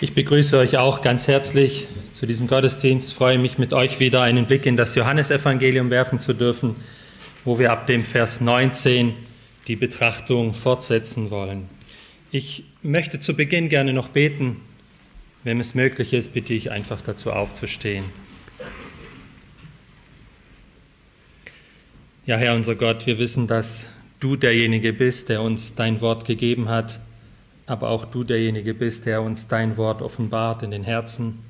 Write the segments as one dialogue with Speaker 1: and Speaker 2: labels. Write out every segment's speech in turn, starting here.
Speaker 1: Ich begrüße euch auch ganz herzlich zu diesem Gottesdienst. Freue mich mit euch wieder einen Blick in das Johannesevangelium werfen zu dürfen, wo wir ab dem Vers 19 die Betrachtung fortsetzen wollen. Ich möchte zu Beginn gerne noch beten. Wenn es möglich ist, bitte ich einfach dazu aufzustehen. Ja, Herr unser Gott, wir wissen, dass du derjenige bist, der uns dein Wort gegeben hat aber auch du derjenige bist, der uns dein Wort offenbart in den Herzen,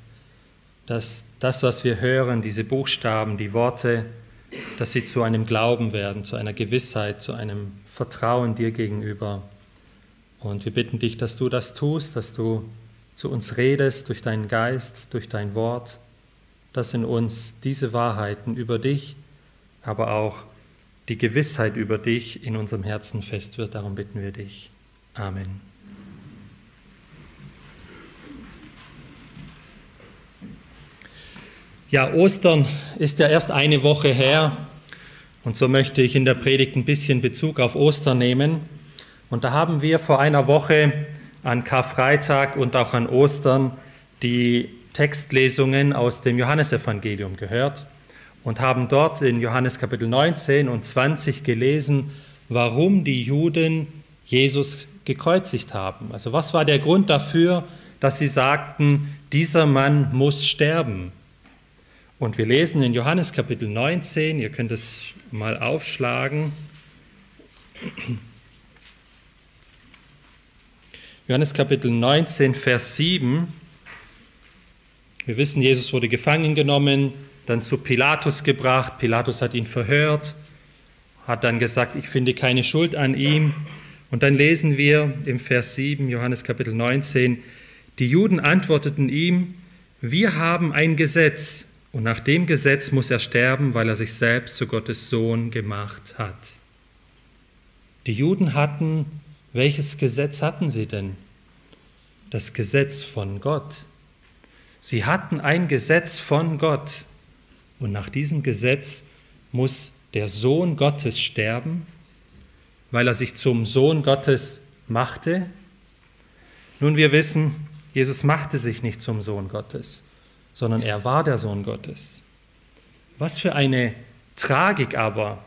Speaker 1: dass das, was wir hören, diese Buchstaben, die Worte, dass sie zu einem Glauben werden, zu einer Gewissheit, zu einem Vertrauen dir gegenüber. Und wir bitten dich, dass du das tust, dass du zu uns redest durch deinen Geist, durch dein Wort, dass in uns diese Wahrheiten über dich, aber auch die Gewissheit über dich in unserem Herzen fest wird. Darum bitten wir dich. Amen. Ja, Ostern ist ja erst eine Woche her und so möchte ich in der Predigt ein bisschen Bezug auf Ostern nehmen. Und da haben wir vor einer Woche an Karfreitag und auch an Ostern die Textlesungen aus dem Johannesevangelium gehört und haben dort in Johannes Kapitel 19 und 20 gelesen, warum die Juden Jesus gekreuzigt haben. Also was war der Grund dafür, dass sie sagten, dieser Mann muss sterben? Und wir lesen in Johannes Kapitel 19, ihr könnt es mal aufschlagen. Johannes Kapitel 19, Vers 7. Wir wissen, Jesus wurde gefangen genommen, dann zu Pilatus gebracht. Pilatus hat ihn verhört, hat dann gesagt, ich finde keine Schuld an ihm. Und dann lesen wir im Vers 7, Johannes Kapitel 19, die Juden antworteten ihm, wir haben ein Gesetz und nach dem Gesetz muss er sterben, weil er sich selbst zu Gottes Sohn gemacht hat. Die Juden hatten, welches Gesetz hatten sie denn? Das Gesetz von Gott. Sie hatten ein Gesetz von Gott. Und nach diesem Gesetz muss der Sohn Gottes sterben, weil er sich zum Sohn Gottes machte. Nun, wir wissen, Jesus machte sich nicht zum Sohn Gottes sondern er war der Sohn Gottes. Was für eine Tragik aber,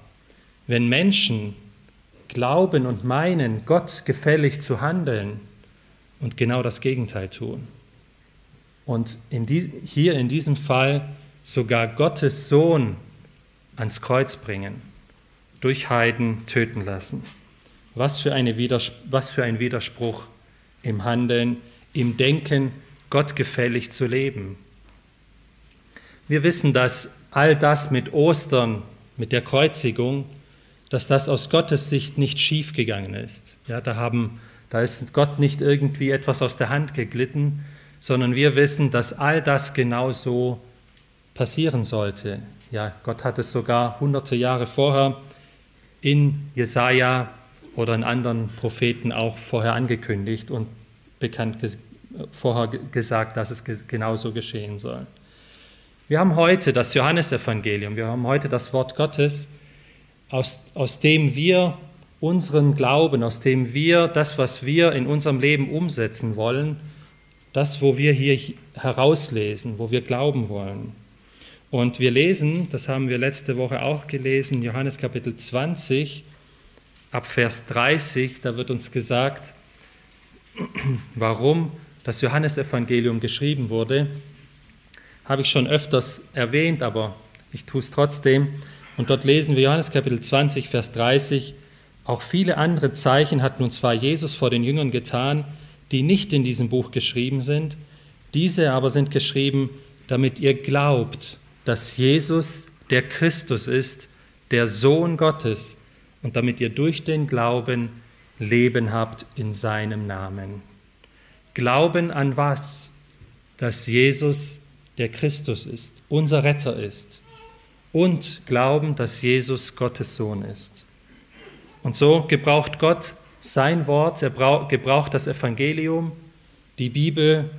Speaker 1: wenn Menschen glauben und meinen, Gott gefällig zu handeln und genau das Gegenteil tun. Und in die, hier in diesem Fall sogar Gottes Sohn ans Kreuz bringen, durch Heiden töten lassen. Was für, eine was für ein Widerspruch im Handeln, im Denken, Gott gefällig zu leben. Wir wissen, dass all das mit Ostern, mit der Kreuzigung, dass das aus Gottes Sicht nicht schiefgegangen ist. Ja, da, haben, da ist Gott nicht irgendwie etwas aus der Hand geglitten, sondern wir wissen, dass all das genau so passieren sollte. Ja, Gott hat es sogar hunderte Jahre vorher in Jesaja oder in anderen Propheten auch vorher angekündigt und bekannt vorher gesagt, dass es genauso geschehen soll. Wir haben heute das Johannesevangelium, wir haben heute das Wort Gottes, aus, aus dem wir unseren Glauben, aus dem wir das, was wir in unserem Leben umsetzen wollen, das, wo wir hier herauslesen, wo wir glauben wollen. Und wir lesen, das haben wir letzte Woche auch gelesen, Johannes Kapitel 20, ab Vers 30, da wird uns gesagt, warum das Johannesevangelium geschrieben wurde habe ich schon öfters erwähnt, aber ich tue es trotzdem. Und dort lesen wir Johannes Kapitel 20, Vers 30. Auch viele andere Zeichen hat nun zwar Jesus vor den Jüngern getan, die nicht in diesem Buch geschrieben sind. Diese aber sind geschrieben, damit ihr glaubt, dass Jesus der Christus ist, der Sohn Gottes, und damit ihr durch den Glauben Leben habt in seinem Namen. Glauben an was? Dass Jesus der Christus ist, unser Retter ist und glauben, dass Jesus Gottes Sohn ist. Und so gebraucht Gott sein Wort, er gebraucht das Evangelium, die Bibel,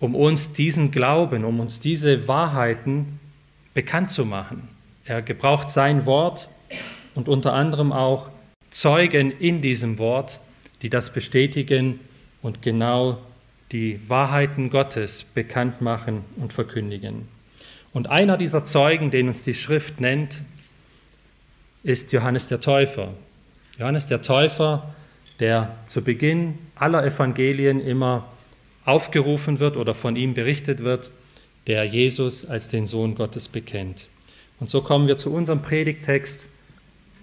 Speaker 1: um uns diesen Glauben, um uns diese Wahrheiten bekannt zu machen. Er gebraucht sein Wort und unter anderem auch Zeugen in diesem Wort, die das bestätigen und genau die Wahrheiten Gottes bekannt machen und verkündigen. Und einer dieser Zeugen, den uns die Schrift nennt, ist Johannes der Täufer. Johannes der Täufer, der zu Beginn aller Evangelien immer aufgerufen wird oder von ihm berichtet wird, der Jesus als den Sohn Gottes bekennt. Und so kommen wir zu unserem Predigtext,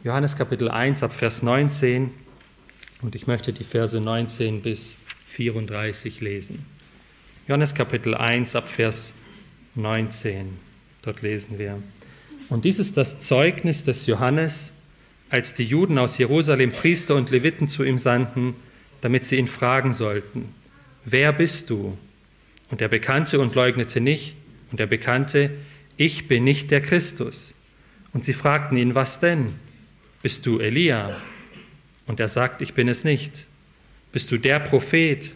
Speaker 1: Johannes Kapitel 1 ab Vers 19. Und ich möchte die Verse 19 bis 34 lesen. Johannes Kapitel 1 ab Vers 19. Dort lesen wir. Und dies ist das Zeugnis des Johannes, als die Juden aus Jerusalem Priester und Leviten zu ihm sandten, damit sie ihn fragen sollten, wer bist du? Und er bekannte und leugnete nicht, und er bekannte, ich bin nicht der Christus. Und sie fragten ihn, was denn? Bist du Elia? Und er sagt, ich bin es nicht. Bist du der Prophet?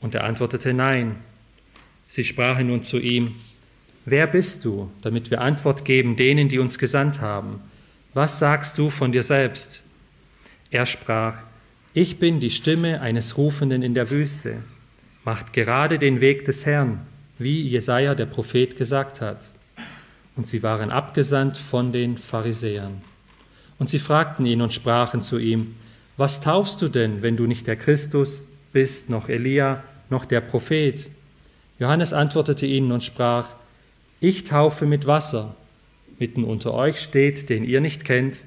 Speaker 1: Und er antwortete, nein. Sie sprachen nun zu ihm, wer bist du, damit wir Antwort geben denen, die uns gesandt haben? Was sagst du von dir selbst? Er sprach, ich bin die Stimme eines Rufenden in der Wüste. Macht gerade den Weg des Herrn, wie Jesaja der Prophet gesagt hat. Und sie waren abgesandt von den Pharisäern. Und sie fragten ihn und sprachen zu ihm, was taufst du denn, wenn du nicht der Christus bist, noch Elia, noch der Prophet? Johannes antwortete ihnen und sprach, ich taufe mit Wasser. Mitten unter euch steht, den ihr nicht kennt,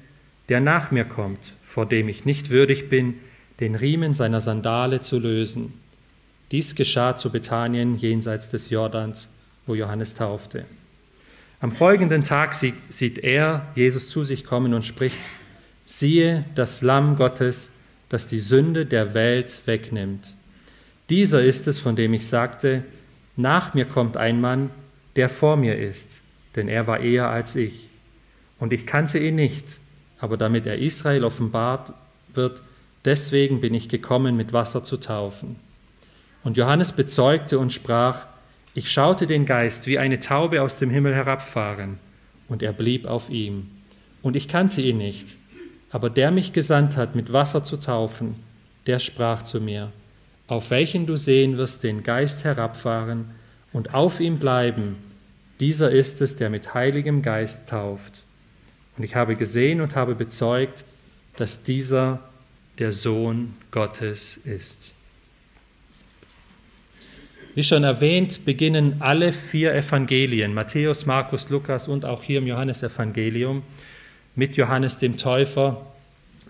Speaker 1: der nach mir kommt, vor dem ich nicht würdig bin, den Riemen seiner Sandale zu lösen. Dies geschah zu Bethanien jenseits des Jordans, wo Johannes taufte. Am folgenden Tag sieht er Jesus zu sich kommen und spricht, siehe das Lamm Gottes, das die Sünde der Welt wegnimmt. Dieser ist es, von dem ich sagte, nach mir kommt ein Mann, der vor mir ist, denn er war eher als ich. Und ich kannte ihn nicht, aber damit er Israel offenbart wird, deswegen bin ich gekommen, mit Wasser zu taufen. Und Johannes bezeugte und sprach, ich schaute den Geist wie eine Taube aus dem Himmel herabfahren, und er blieb auf ihm. Und ich kannte ihn nicht, aber der mich gesandt hat, mit Wasser zu taufen, der sprach zu mir, auf welchen du sehen wirst den Geist herabfahren und auf ihm bleiben, dieser ist es, der mit heiligem Geist tauft. Und ich habe gesehen und habe bezeugt, dass dieser der Sohn Gottes ist. Wie schon erwähnt, beginnen alle vier Evangelien, Matthäus, Markus, Lukas und auch hier im Johannesevangelium, mit Johannes dem Täufer.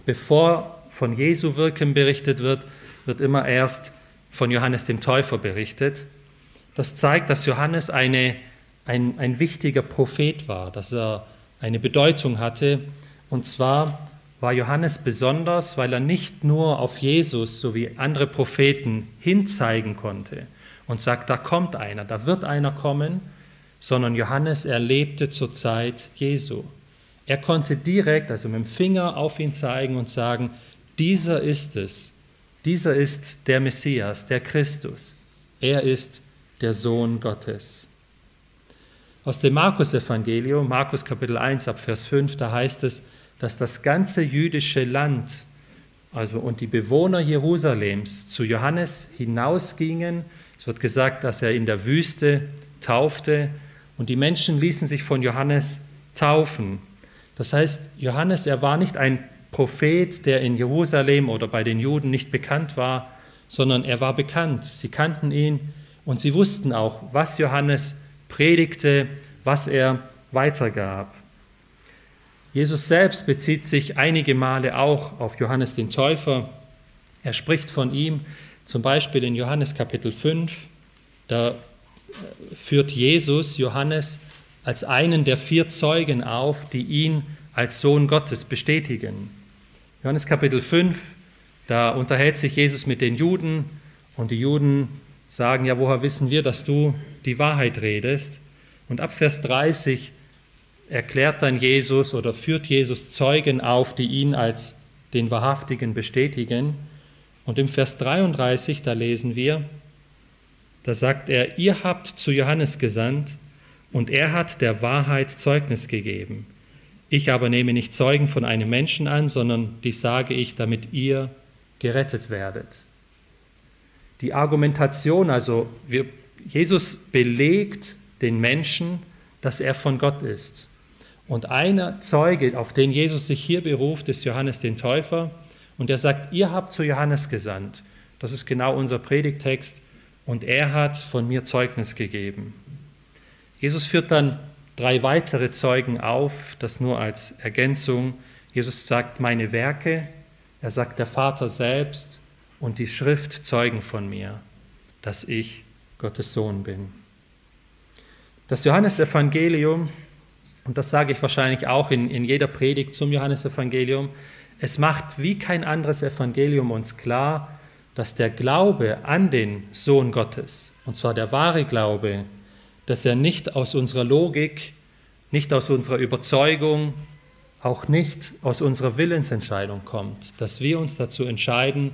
Speaker 1: Bevor von Jesu Wirken berichtet wird, wird immer erst von Johannes dem Täufer berichtet. Das zeigt, dass Johannes eine, ein, ein wichtiger Prophet war, dass er eine Bedeutung hatte. Und zwar war Johannes besonders, weil er nicht nur auf Jesus so wie andere Propheten hinzeigen konnte und sagt, da kommt einer, da wird einer kommen, sondern Johannes erlebte zur Zeit Jesu. Er konnte direkt, also mit dem Finger auf ihn zeigen und sagen, dieser ist es, dieser ist der Messias, der Christus. Er ist der Sohn Gottes. Aus dem Markus-Evangelium, Markus Kapitel 1 ab Vers 5, da heißt es, dass das ganze jüdische Land, also und die Bewohner Jerusalems zu Johannes hinausgingen. Es wird gesagt, dass er in der Wüste taufte und die Menschen ließen sich von Johannes taufen. Das heißt, Johannes, er war nicht ein Prophet, der in Jerusalem oder bei den Juden nicht bekannt war, sondern er war bekannt. Sie kannten ihn und sie wussten auch, was Johannes predigte, was er weitergab. Jesus selbst bezieht sich einige Male auch auf Johannes den Täufer. Er spricht von ihm zum Beispiel in Johannes Kapitel 5. Da führt Jesus Johannes als einen der vier Zeugen auf, die ihn als Sohn Gottes bestätigen. Johannes Kapitel 5, da unterhält sich Jesus mit den Juden und die Juden sagen, ja, woher wissen wir, dass du die Wahrheit redest? Und ab Vers 30 erklärt dann Jesus oder führt Jesus Zeugen auf, die ihn als den Wahrhaftigen bestätigen. Und im Vers 33, da lesen wir, da sagt er, ihr habt zu Johannes gesandt, und er hat der Wahrheit Zeugnis gegeben. Ich aber nehme nicht Zeugen von einem Menschen an, sondern dies sage ich, damit ihr gerettet werdet. die Argumentation, also wir, Jesus belegt den Menschen, dass er von Gott ist. Und einer Zeuge, auf den Jesus sich hier beruft, ist Johannes den Täufer. Und er sagt, ihr habt zu Johannes gesandt. Das ist genau unser Predigtext. Und er hat von mir Zeugnis gegeben. Jesus führt dann drei weitere Zeugen auf, das nur als Ergänzung. Jesus sagt, meine Werke, er sagt, der Vater selbst und die Schrift zeugen von mir, dass ich Gottes Sohn bin. Das Johannesevangelium, und das sage ich wahrscheinlich auch in, in jeder Predigt zum Johannesevangelium, es macht wie kein anderes Evangelium uns klar, dass der Glaube an den Sohn Gottes, und zwar der wahre Glaube, dass er nicht aus unserer Logik, nicht aus unserer Überzeugung, auch nicht aus unserer Willensentscheidung kommt, dass wir uns dazu entscheiden,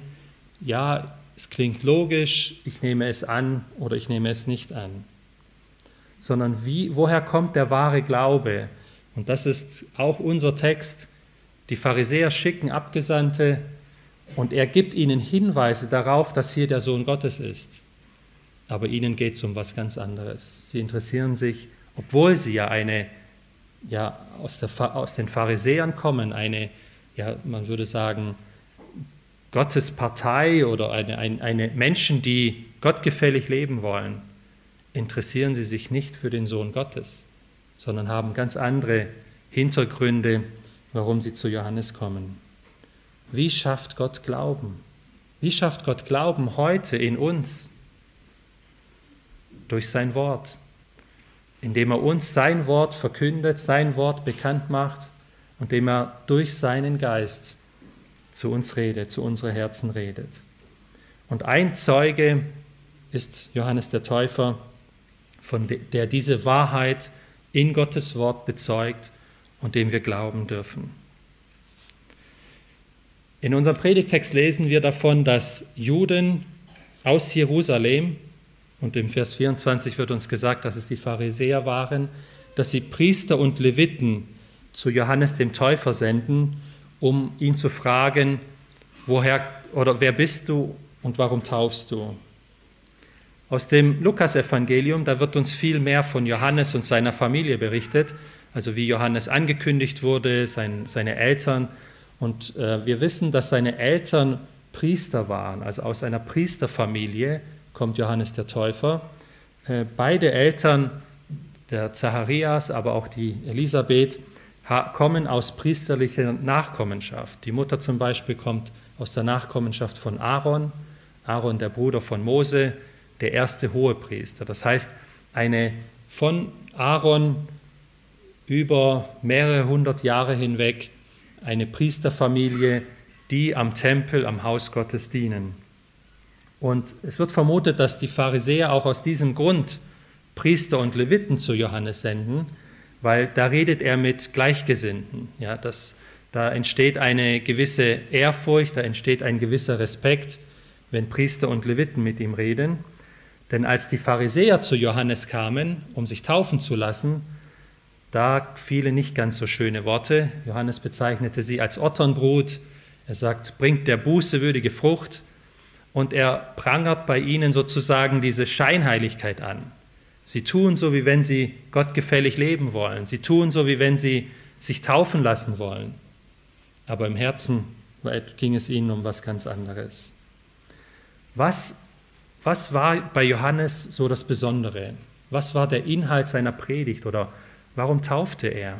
Speaker 1: ja, es klingt logisch, ich nehme es an oder ich nehme es nicht an, sondern wie, woher kommt der wahre Glaube? Und das ist auch unser Text. Die Pharisäer schicken Abgesandte und er gibt ihnen Hinweise darauf, dass hier der Sohn Gottes ist. Aber ihnen geht es um was ganz anderes. Sie interessieren sich, obwohl sie ja eine ja, aus, der, aus den Pharisäern kommen, eine, ja, man würde sagen, Gottes Partei oder eine, eine, eine Menschen, die gottgefällig leben wollen, interessieren sie sich nicht für den Sohn Gottes, sondern haben ganz andere Hintergründe, warum sie zu Johannes kommen. Wie schafft Gott Glauben? Wie schafft Gott Glauben heute in uns? Durch sein Wort indem er uns sein Wort verkündet, sein Wort bekannt macht und indem er durch seinen Geist zu uns redet, zu unseren Herzen redet. Und ein Zeuge ist Johannes der Täufer, von der diese Wahrheit in Gottes Wort bezeugt und dem wir glauben dürfen. In unserem Predigtext lesen wir davon, dass Juden aus Jerusalem und im Vers 24 wird uns gesagt, dass es die Pharisäer waren, dass sie Priester und Leviten zu Johannes dem Täufer senden, um ihn zu fragen, woher oder wer bist du und warum taufst du? Aus dem Lukasevangelium, da wird uns viel mehr von Johannes und seiner Familie berichtet, also wie Johannes angekündigt wurde, sein, seine Eltern. Und äh, wir wissen, dass seine Eltern Priester waren, also aus einer Priesterfamilie kommt Johannes der Täufer. Äh, beide Eltern, der Zacharias, aber auch die Elisabeth, kommen aus priesterlicher Nachkommenschaft. Die Mutter zum Beispiel kommt aus der Nachkommenschaft von Aaron, Aaron der Bruder von Mose, der erste Hohepriester. Das heißt, eine von Aaron über mehrere hundert Jahre hinweg eine Priesterfamilie, die am Tempel, am Haus Gottes dienen. Und es wird vermutet, dass die Pharisäer auch aus diesem Grund Priester und Leviten zu Johannes senden, weil da redet er mit Gleichgesinnten. Ja, das, da entsteht eine gewisse Ehrfurcht, da entsteht ein gewisser Respekt, wenn Priester und Leviten mit ihm reden. Denn als die Pharisäer zu Johannes kamen, um sich taufen zu lassen, da fielen nicht ganz so schöne Worte. Johannes bezeichnete sie als Otternbrut. Er sagt, bringt der Buße würdige Frucht und er prangert bei ihnen sozusagen diese Scheinheiligkeit an. Sie tun so, wie wenn sie gottgefällig leben wollen. Sie tun so, wie wenn sie sich taufen lassen wollen. Aber im Herzen ging es ihnen um was ganz anderes. Was, was war bei Johannes so das Besondere? Was war der Inhalt seiner Predigt oder warum taufte er?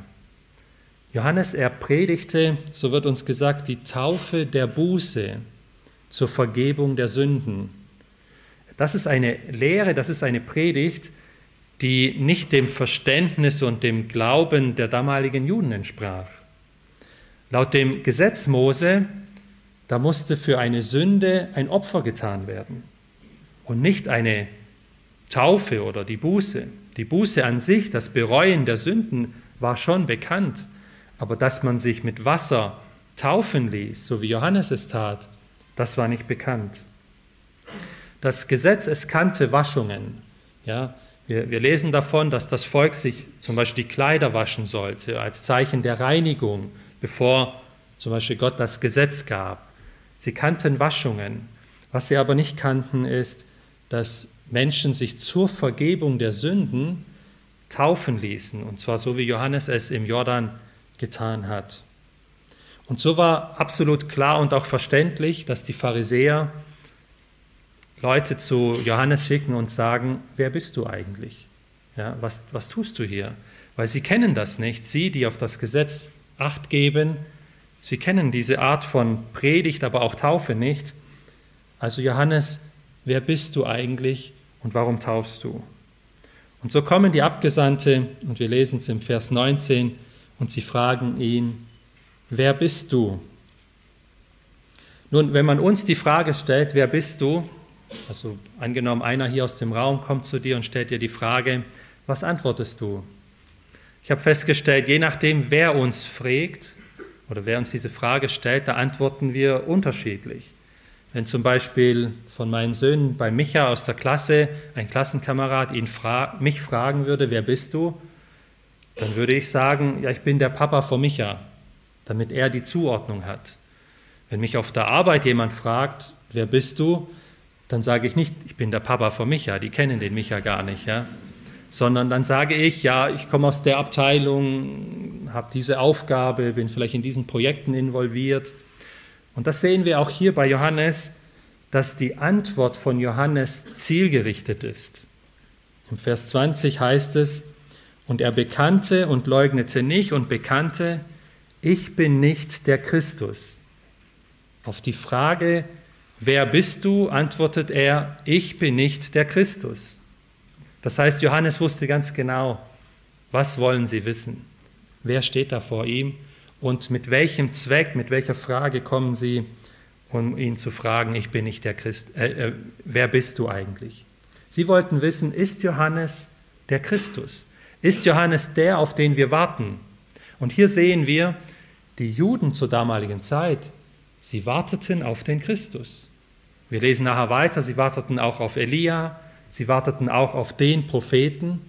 Speaker 1: Johannes, er predigte, so wird uns gesagt, die Taufe der Buße zur Vergebung der Sünden. Das ist eine Lehre, das ist eine Predigt, die nicht dem Verständnis und dem Glauben der damaligen Juden entsprach. Laut dem Gesetz Mose, da musste für eine Sünde ein Opfer getan werden und nicht eine Taufe oder die Buße. Die Buße an sich, das Bereuen der Sünden war schon bekannt, aber dass man sich mit Wasser taufen ließ, so wie Johannes es tat, das war nicht bekannt. Das Gesetz, es kannte Waschungen. Ja, wir, wir lesen davon, dass das Volk sich zum Beispiel die Kleider waschen sollte, als Zeichen der Reinigung, bevor zum Beispiel Gott das Gesetz gab. Sie kannten Waschungen. Was sie aber nicht kannten, ist, dass Menschen sich zur Vergebung der Sünden taufen ließen, und zwar so wie Johannes es im Jordan getan hat. Und so war absolut klar und auch verständlich, dass die Pharisäer Leute zu Johannes schicken und sagen, wer bist du eigentlich? Ja, was, was tust du hier? Weil sie kennen das nicht. Sie, die auf das Gesetz acht geben, sie kennen diese Art von Predigt, aber auch Taufe nicht. Also Johannes, wer bist du eigentlich und warum taufst du? Und so kommen die Abgesandte, und wir lesen es im Vers 19, und sie fragen ihn, wer bist du? Nun, wenn man uns die Frage stellt, wer bist du? Also angenommen, einer hier aus dem Raum kommt zu dir und stellt dir die Frage, was antwortest du? Ich habe festgestellt, je nachdem, wer uns fragt oder wer uns diese Frage stellt, da antworten wir unterschiedlich. Wenn zum Beispiel von meinen Söhnen bei Micha aus der Klasse ein Klassenkamerad ihn fra mich fragen würde, wer bist du? Dann würde ich sagen, ja, ich bin der Papa von Micha, damit er die Zuordnung hat. Wenn mich auf der Arbeit jemand fragt, wer bist du? Dann sage ich nicht, ich bin der Papa von Micha, die kennen den Micha gar nicht, ja? Sondern dann sage ich, ja, ich komme aus der Abteilung, habe diese Aufgabe, bin vielleicht in diesen Projekten involviert. Und das sehen wir auch hier bei Johannes, dass die Antwort von Johannes zielgerichtet ist. Im Vers 20 heißt es, und er bekannte und leugnete nicht und bekannte, ich bin nicht der Christus. Auf die Frage, wer bist du, antwortet er, ich bin nicht der Christus. Das heißt, Johannes wusste ganz genau, was wollen sie wissen? Wer steht da vor ihm? Und mit welchem Zweck, mit welcher Frage kommen sie, um ihn zu fragen, ich bin nicht der Christ, äh, äh, wer bist du eigentlich? Sie wollten wissen, ist Johannes der Christus? Ist Johannes der, auf den wir warten? Und hier sehen wir, die Juden zur damaligen Zeit, sie warteten auf den Christus. Wir lesen nachher weiter, sie warteten auch auf Elia, sie warteten auch auf den Propheten.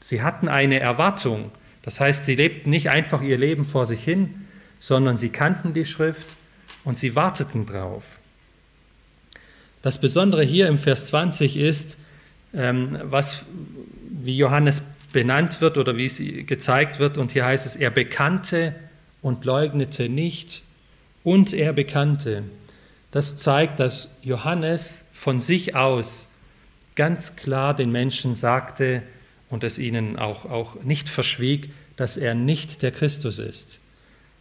Speaker 1: Sie hatten eine Erwartung, das heißt, sie lebten nicht einfach ihr Leben vor sich hin, sondern sie kannten die Schrift und sie warteten drauf. Das Besondere hier im Vers 20 ist, ähm, was, wie Johannes benannt wird oder wie es gezeigt wird. Und hier heißt es, er bekannte und leugnete nicht und er bekannte. Das zeigt, dass Johannes von sich aus ganz klar den Menschen sagte, und es ihnen auch, auch nicht verschwieg, dass er nicht der Christus ist.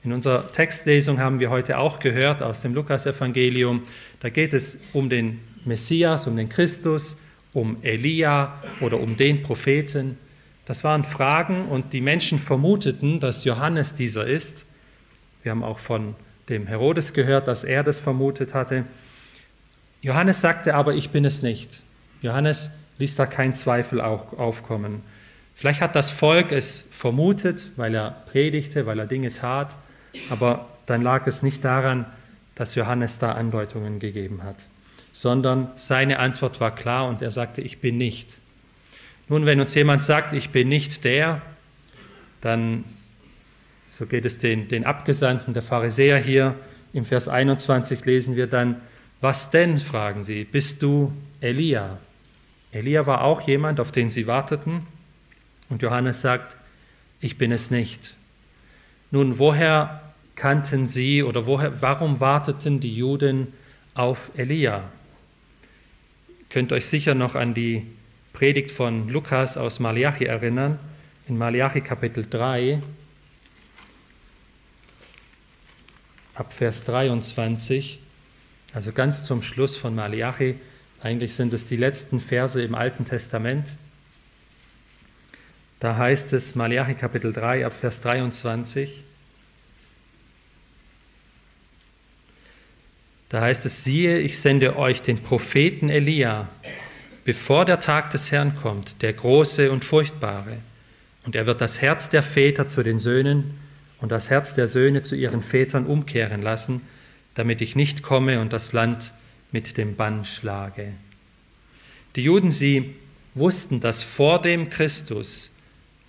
Speaker 1: In unserer Textlesung haben wir heute auch gehört aus dem Lukasevangelium, da geht es um den Messias, um den Christus, um Elia oder um den Propheten. Das waren Fragen und die Menschen vermuteten, dass Johannes dieser ist. Wir haben auch von dem Herodes gehört, dass er das vermutet hatte. Johannes sagte aber, ich bin es nicht. Johannes ließ da kein Zweifel aufkommen. Vielleicht hat das Volk es vermutet, weil er predigte, weil er Dinge tat, aber dann lag es nicht daran, dass Johannes da Andeutungen gegeben hat, sondern seine Antwort war klar und er sagte, ich bin nicht. Nun, wenn uns jemand sagt, ich bin nicht der, dann, so geht es den, den Abgesandten der Pharisäer hier, im Vers 21 lesen wir dann, was denn, fragen sie, bist du Elia? Elia war auch jemand, auf den sie warteten. Und Johannes sagt, ich bin es nicht. Nun, woher kannten sie oder woher, warum warteten die Juden auf Elia? Ihr könnt euch sicher noch an die Predigt von Lukas aus Malachi erinnern, in Malachi Kapitel 3, ab Vers 23, also ganz zum Schluss von Malachi eigentlich sind es die letzten Verse im Alten Testament. Da heißt es, Malachi Kapitel 3 ab Vers 23, da heißt es, siehe, ich sende euch den Propheten Elia, bevor der Tag des Herrn kommt, der große und furchtbare. Und er wird das Herz der Väter zu den Söhnen und das Herz der Söhne zu ihren Vätern umkehren lassen, damit ich nicht komme und das Land mit dem Bann schlage. Die Juden, sie wussten, dass vor dem Christus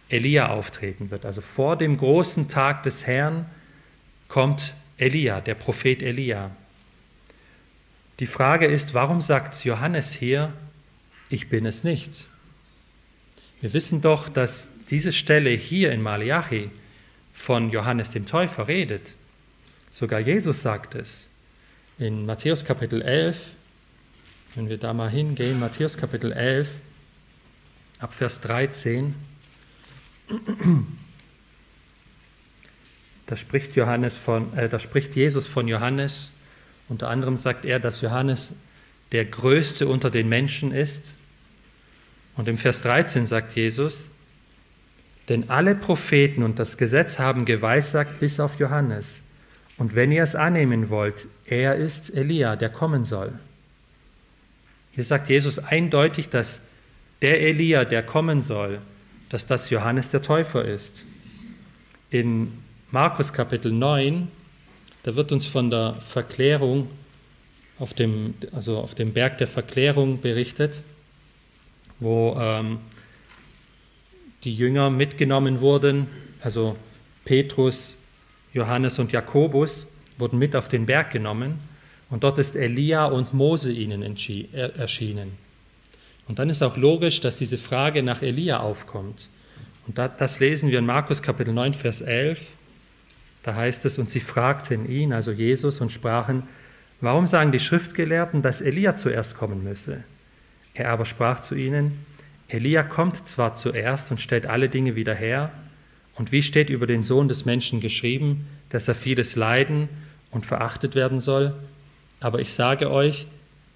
Speaker 1: Elia auftreten wird. Also vor dem großen Tag des Herrn kommt Elia, der Prophet Elia. Die Frage ist, warum sagt Johannes hier, ich bin es nicht? Wir wissen doch, dass diese Stelle hier in Malachi von Johannes dem Täufer redet. Sogar Jesus sagt es. In Matthäus Kapitel 11, wenn wir da mal hingehen, Matthäus Kapitel 11, ab Vers 13, da spricht, Johannes von, äh, da spricht Jesus von Johannes. Unter anderem sagt er, dass Johannes der Größte unter den Menschen ist. Und im Vers 13 sagt Jesus, denn alle Propheten und das Gesetz haben geweissagt bis auf Johannes. Und wenn ihr es annehmen wollt, er ist Elia, der kommen soll. Hier sagt Jesus eindeutig, dass der Elia, der kommen soll, dass das Johannes der Täufer ist. In Markus Kapitel 9, da wird uns von der Verklärung auf dem, also auf dem Berg der Verklärung berichtet, wo ähm, die Jünger mitgenommen wurden, also Petrus, Johannes und Jakobus wurden mit auf den Berg genommen und dort ist Elia und Mose ihnen erschienen. Und dann ist auch logisch, dass diese Frage nach Elia aufkommt. Und das lesen wir in Markus Kapitel 9, Vers 11. Da heißt es, und sie fragten ihn, also Jesus, und sprachen, warum sagen die Schriftgelehrten, dass Elia zuerst kommen müsse? Er aber sprach zu ihnen, Elia kommt zwar zuerst und stellt alle Dinge wieder her, und wie steht über den Sohn des Menschen geschrieben, dass er vieles leiden und verachtet werden soll? Aber ich sage euch,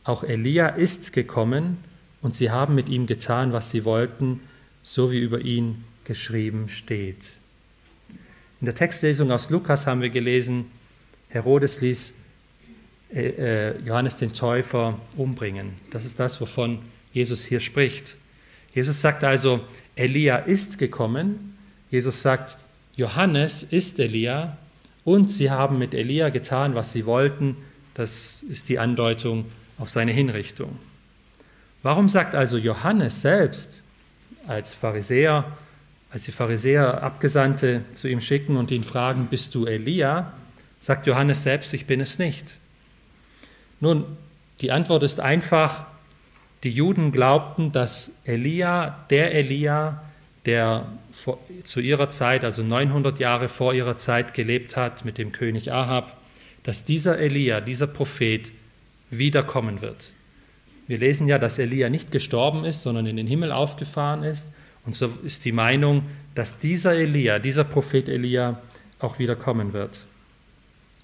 Speaker 1: auch Elia ist gekommen, und sie haben mit ihm getan, was sie wollten, so wie über ihn geschrieben steht. In der Textlesung aus Lukas haben wir gelesen, Herodes ließ äh, äh, Johannes den Täufer umbringen. Das ist das, wovon Jesus hier spricht. Jesus sagt also, Elia ist gekommen. Jesus sagt, Johannes ist Elia und sie haben mit Elia getan, was sie wollten. Das ist die Andeutung auf seine Hinrichtung. Warum sagt also Johannes selbst als Pharisäer, als die Pharisäer Abgesandte zu ihm schicken und ihn fragen, bist du Elia? Sagt Johannes selbst, ich bin es nicht. Nun, die Antwort ist einfach, die Juden glaubten, dass Elia, der Elia, der zu ihrer Zeit, also 900 Jahre vor ihrer Zeit gelebt hat mit dem König Ahab, dass dieser Elia, dieser Prophet wiederkommen wird. Wir lesen ja, dass Elia nicht gestorben ist, sondern in den Himmel aufgefahren ist. Und so ist die Meinung, dass dieser Elia, dieser Prophet Elia auch wiederkommen wird.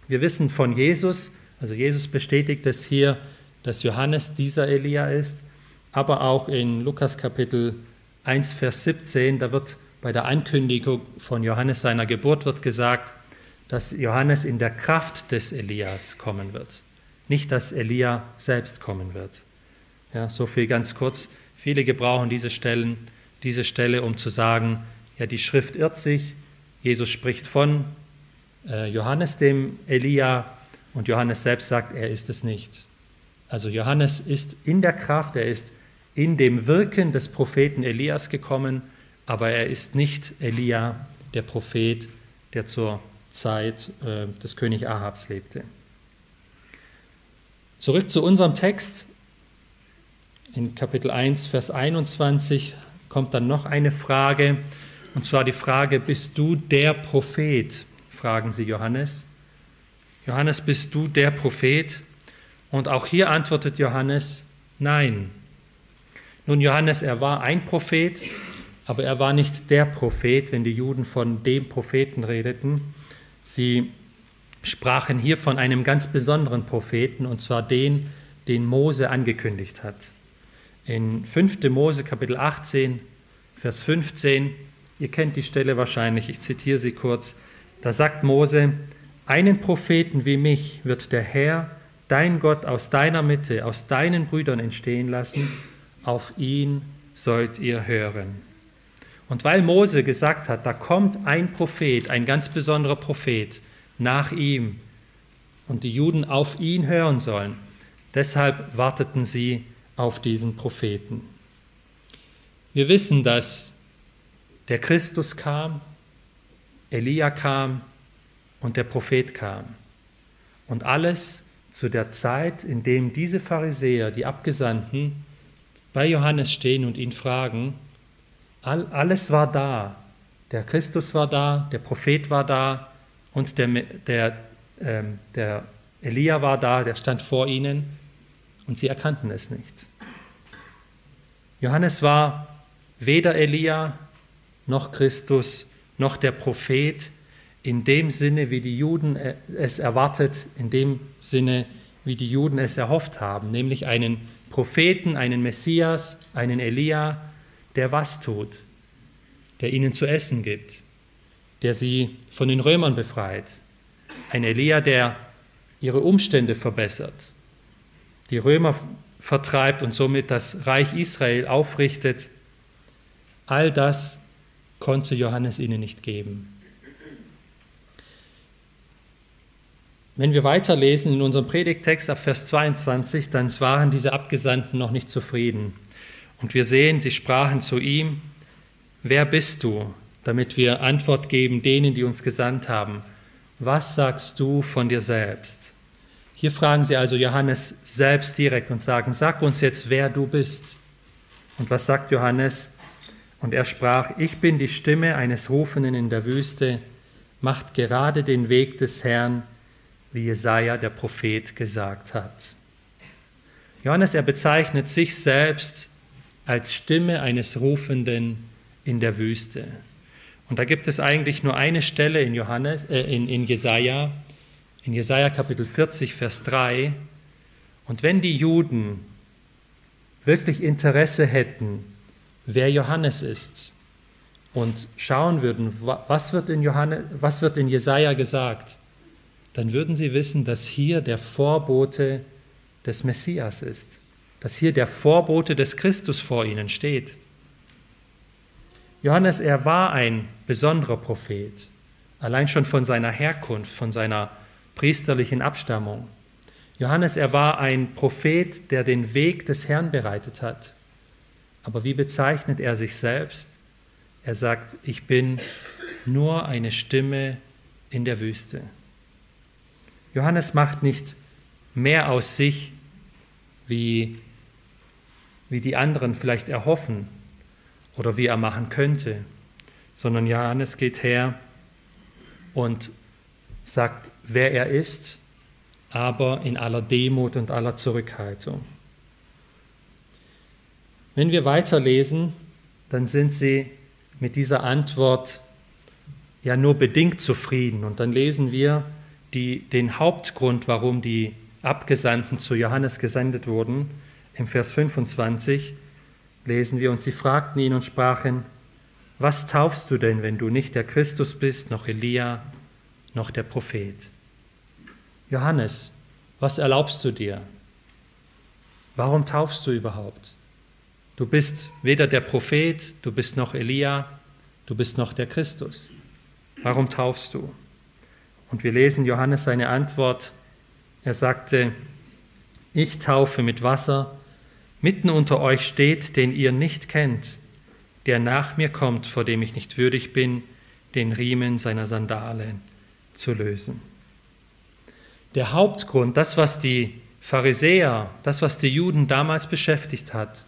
Speaker 1: Wir wissen von Jesus, also Jesus bestätigt es hier, dass Johannes dieser Elia ist, aber auch in Lukas Kapitel 1, Vers 17, da wird bei der Ankündigung von Johannes seiner Geburt wird gesagt, dass Johannes in der Kraft des Elias kommen wird, nicht dass Elia selbst kommen wird. Ja, so viel ganz kurz. Viele gebrauchen diese Stellen, diese Stelle, um zu sagen, ja, die Schrift irrt sich. Jesus spricht von äh, Johannes dem Elia und Johannes selbst sagt, er ist es nicht. Also Johannes ist in der Kraft, er ist in dem Wirken des Propheten Elias gekommen, aber er ist nicht Elia, der Prophet, der zur Zeit äh, des König Ahabs lebte. Zurück zu unserem Text. In Kapitel 1, Vers 21 kommt dann noch eine Frage, und zwar die Frage, bist du der Prophet? fragen sie Johannes. Johannes, bist du der Prophet? Und auch hier antwortet Johannes, nein. Nun, Johannes, er war ein Prophet, aber er war nicht der Prophet, wenn die Juden von dem Propheten redeten. Sie sprachen hier von einem ganz besonderen Propheten, und zwar den, den Mose angekündigt hat. In 5. Mose Kapitel 18, Vers 15, ihr kennt die Stelle wahrscheinlich, ich zitiere sie kurz, da sagt Mose, einen Propheten wie mich wird der Herr, dein Gott, aus deiner Mitte, aus deinen Brüdern entstehen lassen, auf ihn sollt ihr hören. Und weil Mose gesagt hat, da kommt ein Prophet, ein ganz besonderer Prophet nach ihm und die Juden auf ihn hören sollen, deshalb warteten sie auf diesen Propheten. Wir wissen, dass der Christus kam, Elia kam und der Prophet kam. Und alles zu der Zeit, in dem diese Pharisäer, die Abgesandten, bei Johannes stehen und ihn fragen, all, alles war da. Der Christus war da, der Prophet war da und der, der, äh, der Elia war da, der stand vor ihnen und sie erkannten es nicht. Johannes war weder Elia noch Christus noch der Prophet in dem Sinne, wie die Juden es erwartet, in dem Sinne, wie die Juden es erhofft haben, nämlich einen Propheten, einen Messias, einen Elia, der was tut, der ihnen zu essen gibt, der sie von den Römern befreit, ein Elia, der ihre Umstände verbessert, die Römer vertreibt und somit das Reich Israel aufrichtet. All das konnte Johannes ihnen nicht geben. Wenn wir weiterlesen in unserem Predigtext ab Vers 22, dann waren diese Abgesandten noch nicht zufrieden. Und wir sehen, sie sprachen zu ihm, wer bist du, damit wir Antwort geben denen, die uns gesandt haben. Was sagst du von dir selbst? Hier fragen sie also Johannes selbst direkt und sagen, sag uns jetzt, wer du bist. Und was sagt Johannes? Und er sprach, ich bin die Stimme eines Rufenden in der Wüste, macht gerade den Weg des Herrn, wie Jesaja der Prophet gesagt hat. Johannes, er bezeichnet sich selbst als Stimme eines Rufenden in der Wüste. Und da gibt es eigentlich nur eine Stelle in, Johannes, äh, in, in Jesaja, in Jesaja Kapitel 40, Vers 3. Und wenn die Juden wirklich Interesse hätten, wer Johannes ist, und schauen würden, was wird in, Johannes, was wird in Jesaja gesagt, dann würden sie wissen, dass hier der Vorbote des Messias ist, dass hier der Vorbote des Christus vor ihnen steht. Johannes, er war ein besonderer Prophet, allein schon von seiner Herkunft, von seiner priesterlichen Abstammung. Johannes, er war ein Prophet, der den Weg des Herrn bereitet hat. Aber wie bezeichnet er sich selbst? Er sagt, ich bin nur eine Stimme in der Wüste. Johannes macht nicht mehr aus sich, wie, wie die anderen vielleicht erhoffen oder wie er machen könnte, sondern Johannes geht her und sagt, wer er ist, aber in aller Demut und aller Zurückhaltung. Wenn wir weiterlesen, dann sind sie mit dieser Antwort ja nur bedingt zufrieden. Und dann lesen wir, die, den Hauptgrund, warum die Abgesandten zu Johannes gesendet wurden. Im Vers 25 lesen wir, und sie fragten ihn und sprachen, was taufst du denn, wenn du nicht der Christus bist, noch Elia, noch der Prophet? Johannes, was erlaubst du dir? Warum taufst du überhaupt? Du bist weder der Prophet, du bist noch Elia, du bist noch der Christus. Warum taufst du? Und wir lesen Johannes seine Antwort. Er sagte, ich taufe mit Wasser, mitten unter euch steht, den ihr nicht kennt, der nach mir kommt, vor dem ich nicht würdig bin, den Riemen seiner Sandalen zu lösen. Der Hauptgrund, das, was die Pharisäer, das, was die Juden damals beschäftigt hat,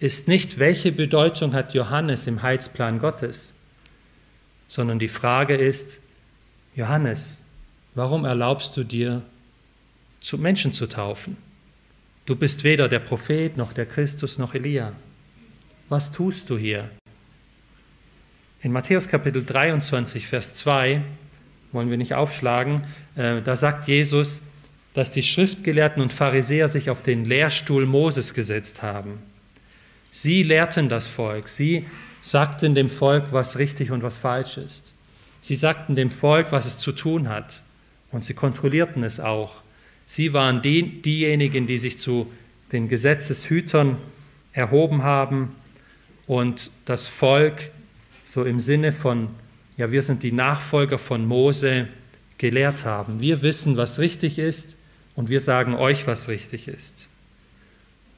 Speaker 1: ist nicht, welche Bedeutung hat Johannes im Heilsplan Gottes, sondern die Frage ist, Johannes, warum erlaubst du dir, zu Menschen zu taufen? Du bist weder der Prophet noch der Christus noch Elia. Was tust du hier? In Matthäus Kapitel 23, Vers 2, wollen wir nicht aufschlagen, äh, da sagt Jesus, dass die Schriftgelehrten und Pharisäer sich auf den Lehrstuhl Moses gesetzt haben. Sie lehrten das Volk, sie sagten dem Volk, was richtig und was falsch ist. Sie sagten dem Volk, was es zu tun hat, und sie kontrollierten es auch. Sie waren die, diejenigen, die sich zu den Gesetzeshütern erhoben haben und das Volk so im Sinne von, ja, wir sind die Nachfolger von Mose gelehrt haben. Wir wissen, was richtig ist und wir sagen euch, was richtig ist.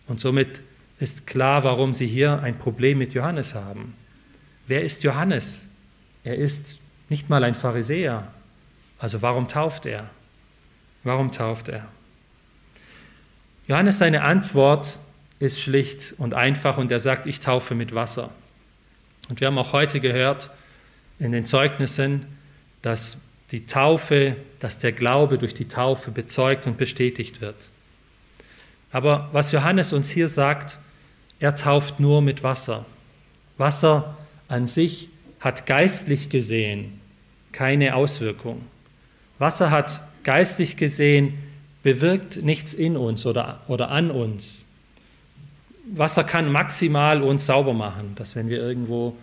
Speaker 1: Und somit ist klar, warum sie hier ein Problem mit Johannes haben. Wer ist Johannes? Er ist nicht mal ein Pharisäer. Also warum tauft er? Warum tauft er? Johannes, seine Antwort ist schlicht und einfach und er sagt, ich taufe mit Wasser. Und wir haben auch heute gehört in den Zeugnissen, dass die Taufe, dass der Glaube durch die Taufe bezeugt und bestätigt wird. Aber was Johannes uns hier sagt, er tauft nur mit Wasser. Wasser an sich hat geistlich gesehen keine Auswirkung. Wasser hat geistlich gesehen bewirkt nichts in uns oder, oder an uns. Wasser kann maximal uns sauber machen, dass wenn wir irgendwo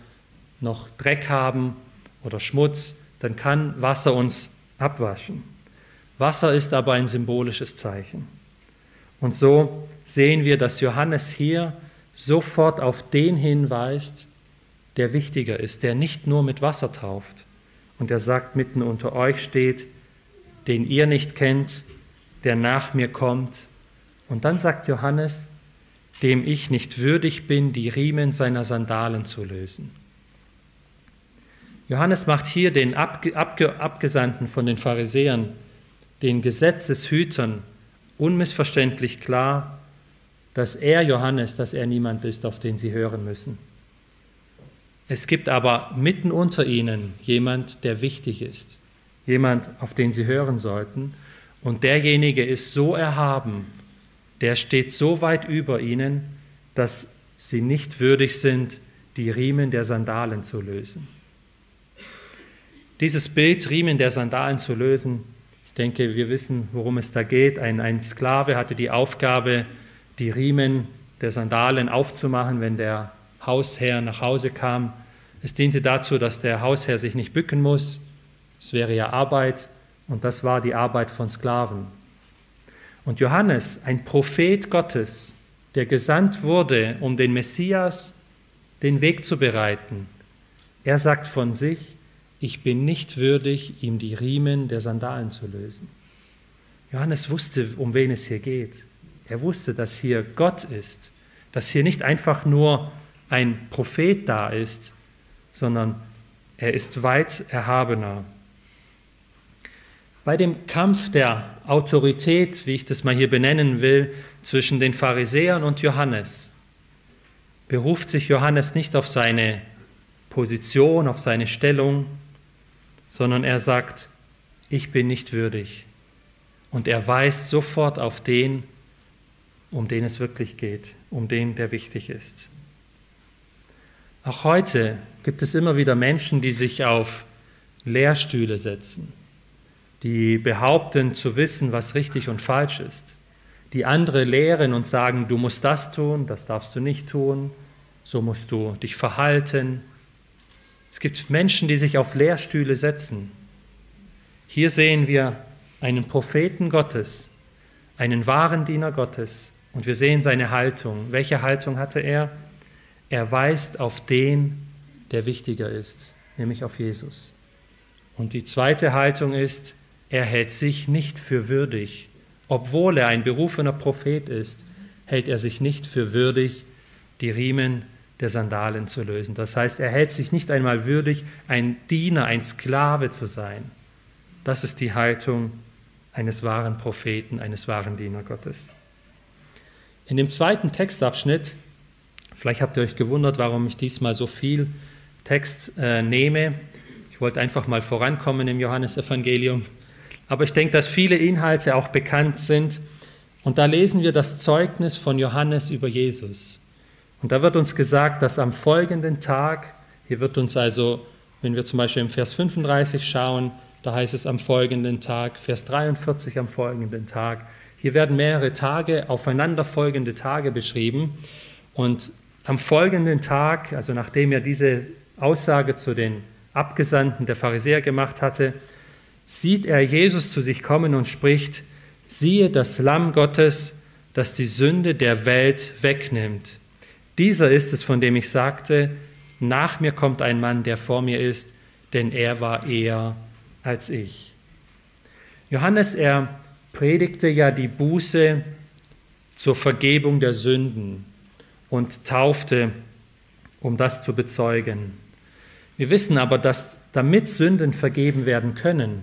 Speaker 1: noch Dreck haben oder Schmutz, dann kann Wasser uns abwaschen. Wasser ist aber ein symbolisches Zeichen. Und so sehen wir, dass Johannes hier sofort auf den hinweist, der wichtiger ist, der nicht nur mit Wasser tauft. Und er sagt, mitten unter euch steht, den ihr nicht kennt, der nach mir kommt. Und dann sagt Johannes, dem ich nicht würdig bin, die Riemen seiner Sandalen zu lösen. Johannes macht hier den Abgesandten von den Pharisäern, den Gesetzeshütern, unmissverständlich klar, dass er Johannes, dass er niemand ist, auf den sie hören müssen. Es gibt aber mitten unter ihnen jemand, der wichtig ist, jemand, auf den sie hören sollten, und derjenige ist so erhaben, der steht so weit über ihnen, dass sie nicht würdig sind, die Riemen der Sandalen zu lösen. Dieses Bild, Riemen der Sandalen zu lösen, ich denke, wir wissen, worum es da geht. Ein, ein Sklave hatte die Aufgabe, die Riemen der Sandalen aufzumachen, wenn der Hausherr nach Hause kam. Es diente dazu, dass der Hausherr sich nicht bücken muss. Es wäre ja Arbeit und das war die Arbeit von Sklaven. Und Johannes, ein Prophet Gottes, der gesandt wurde, um den Messias den Weg zu bereiten, er sagt von sich, ich bin nicht würdig, ihm die Riemen der Sandalen zu lösen. Johannes wusste, um wen es hier geht. Er wusste, dass hier Gott ist, dass hier nicht einfach nur ein Prophet da ist, sondern er ist weit erhabener. Bei dem Kampf der Autorität, wie ich das mal hier benennen will, zwischen den Pharisäern und Johannes, beruft sich Johannes nicht auf seine Position, auf seine Stellung, sondern er sagt, ich bin nicht würdig. Und er weist sofort auf den, um den es wirklich geht, um den, der wichtig ist. Auch heute gibt es immer wieder Menschen, die sich auf Lehrstühle setzen, die behaupten zu wissen, was richtig und falsch ist, die andere lehren und sagen, du musst das tun, das darfst du nicht tun, so musst du dich verhalten, es gibt Menschen, die sich auf Lehrstühle setzen. Hier sehen wir einen Propheten Gottes, einen wahren Diener Gottes und wir sehen seine Haltung. Welche Haltung hatte er? Er weist auf den, der wichtiger ist, nämlich auf Jesus. Und die zweite Haltung ist, er hält sich nicht für würdig. Obwohl er ein berufener Prophet ist, hält er sich nicht für würdig, die Riemen der Sandalen zu lösen. Das heißt, er hält sich nicht einmal würdig, ein Diener, ein Sklave zu sein. Das ist die Haltung eines wahren Propheten, eines wahren Diener Gottes. In dem zweiten Textabschnitt, vielleicht habt ihr euch gewundert, warum ich diesmal so viel Text äh, nehme. Ich wollte einfach mal vorankommen im Johannesevangelium. Aber ich denke, dass viele Inhalte auch bekannt sind. Und da lesen wir das Zeugnis von Johannes über Jesus. Und da wird uns gesagt, dass am folgenden Tag, hier wird uns also, wenn wir zum Beispiel im Vers 35 schauen, da heißt es am folgenden Tag, Vers 43 am folgenden Tag. Hier werden mehrere Tage, aufeinanderfolgende Tage beschrieben. Und am folgenden Tag, also nachdem er diese Aussage zu den Abgesandten der Pharisäer gemacht hatte, sieht er Jesus zu sich kommen und spricht, siehe das Lamm Gottes, das die Sünde der Welt wegnimmt. Dieser ist es, von dem ich sagte, nach mir kommt ein Mann, der vor mir ist, denn er war eher als ich. Johannes, er predigte ja die Buße zur Vergebung der Sünden und taufte, um das zu bezeugen. Wir wissen aber, dass damit Sünden vergeben werden können,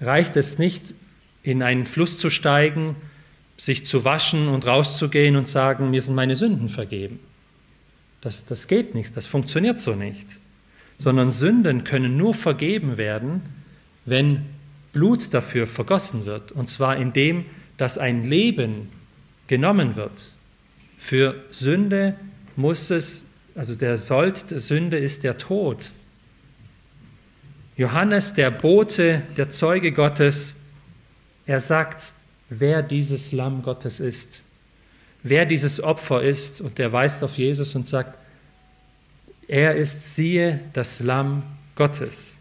Speaker 1: reicht es nicht, in einen Fluss zu steigen sich zu waschen und rauszugehen und sagen, mir sind meine Sünden vergeben. Das, das geht nicht, das funktioniert so nicht. Sondern Sünden können nur vergeben werden, wenn Blut dafür vergossen wird. Und zwar indem, dass ein Leben genommen wird. Für Sünde muss es, also der Sold der Sünde ist der Tod. Johannes, der Bote, der Zeuge Gottes, er sagt, wer dieses Lamm Gottes ist, wer dieses Opfer ist, und er weist auf Jesus und sagt, er ist, siehe, das Lamm Gottes.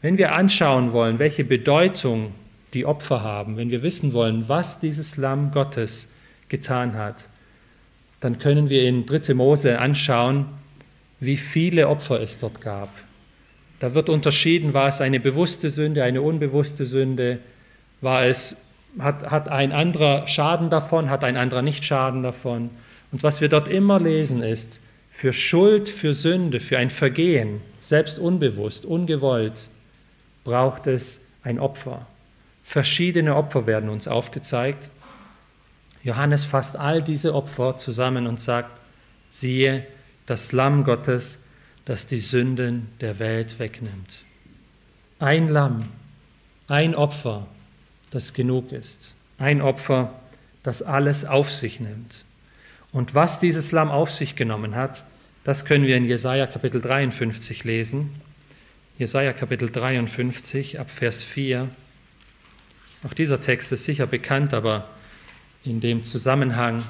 Speaker 1: Wenn wir anschauen wollen, welche Bedeutung die Opfer haben, wenn wir wissen wollen, was dieses Lamm Gottes getan hat, dann können wir in 3. Mose anschauen, wie viele Opfer es dort gab. Da wird unterschieden, war es eine bewusste Sünde, eine unbewusste Sünde, war es, hat, hat ein anderer Schaden davon, hat ein anderer nicht Schaden davon. Und was wir dort immer lesen ist, für Schuld, für Sünde, für ein Vergehen, selbst unbewusst, ungewollt, braucht es ein Opfer. Verschiedene Opfer werden uns aufgezeigt. Johannes fasst all diese Opfer zusammen und sagt, siehe, das Lamm Gottes, das die Sünden der Welt wegnimmt. Ein Lamm, ein Opfer, das genug ist. Ein Opfer, das alles auf sich nimmt. Und was dieses Lamm auf sich genommen hat, das können wir in Jesaja Kapitel 53 lesen. Jesaja Kapitel 53 ab Vers 4. Auch dieser Text ist sicher bekannt, aber in dem Zusammenhang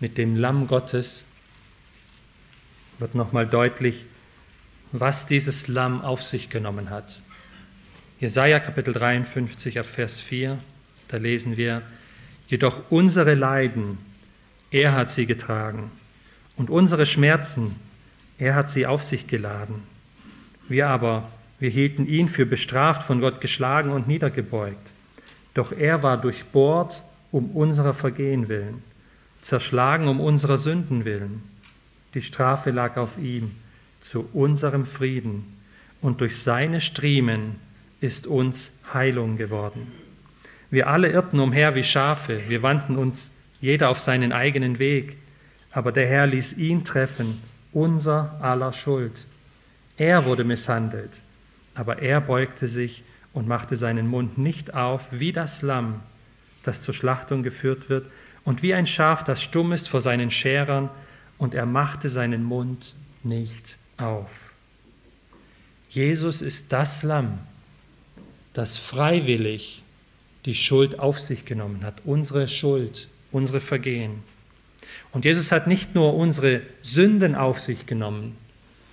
Speaker 1: mit dem Lamm Gottes wird nochmal deutlich, was dieses Lamm auf sich genommen hat. Jesaja Kapitel 53 ab Vers 4, da lesen wir: Jedoch unsere Leiden, er hat sie getragen, und unsere Schmerzen, er hat sie auf sich geladen. Wir aber, wir hielten ihn für bestraft, von Gott geschlagen und niedergebeugt. Doch er war durchbohrt um unserer Vergehen willen, zerschlagen um unserer Sünden willen. Die Strafe lag auf ihm zu unserem Frieden, und durch seine Striemen ist uns Heilung geworden. Wir alle irrten umher wie Schafe, wir wandten uns jeder auf seinen eigenen Weg, aber der Herr ließ ihn treffen, unser aller Schuld. Er wurde misshandelt, aber er beugte sich und machte seinen Mund nicht auf wie das Lamm, das zur Schlachtung geführt wird, und wie ein Schaf, das stumm ist vor seinen Scherern, und er machte seinen Mund nicht auf. Jesus ist das Lamm, das freiwillig die Schuld auf sich genommen hat, unsere Schuld, unsere Vergehen. Und Jesus hat nicht nur unsere Sünden auf sich genommen,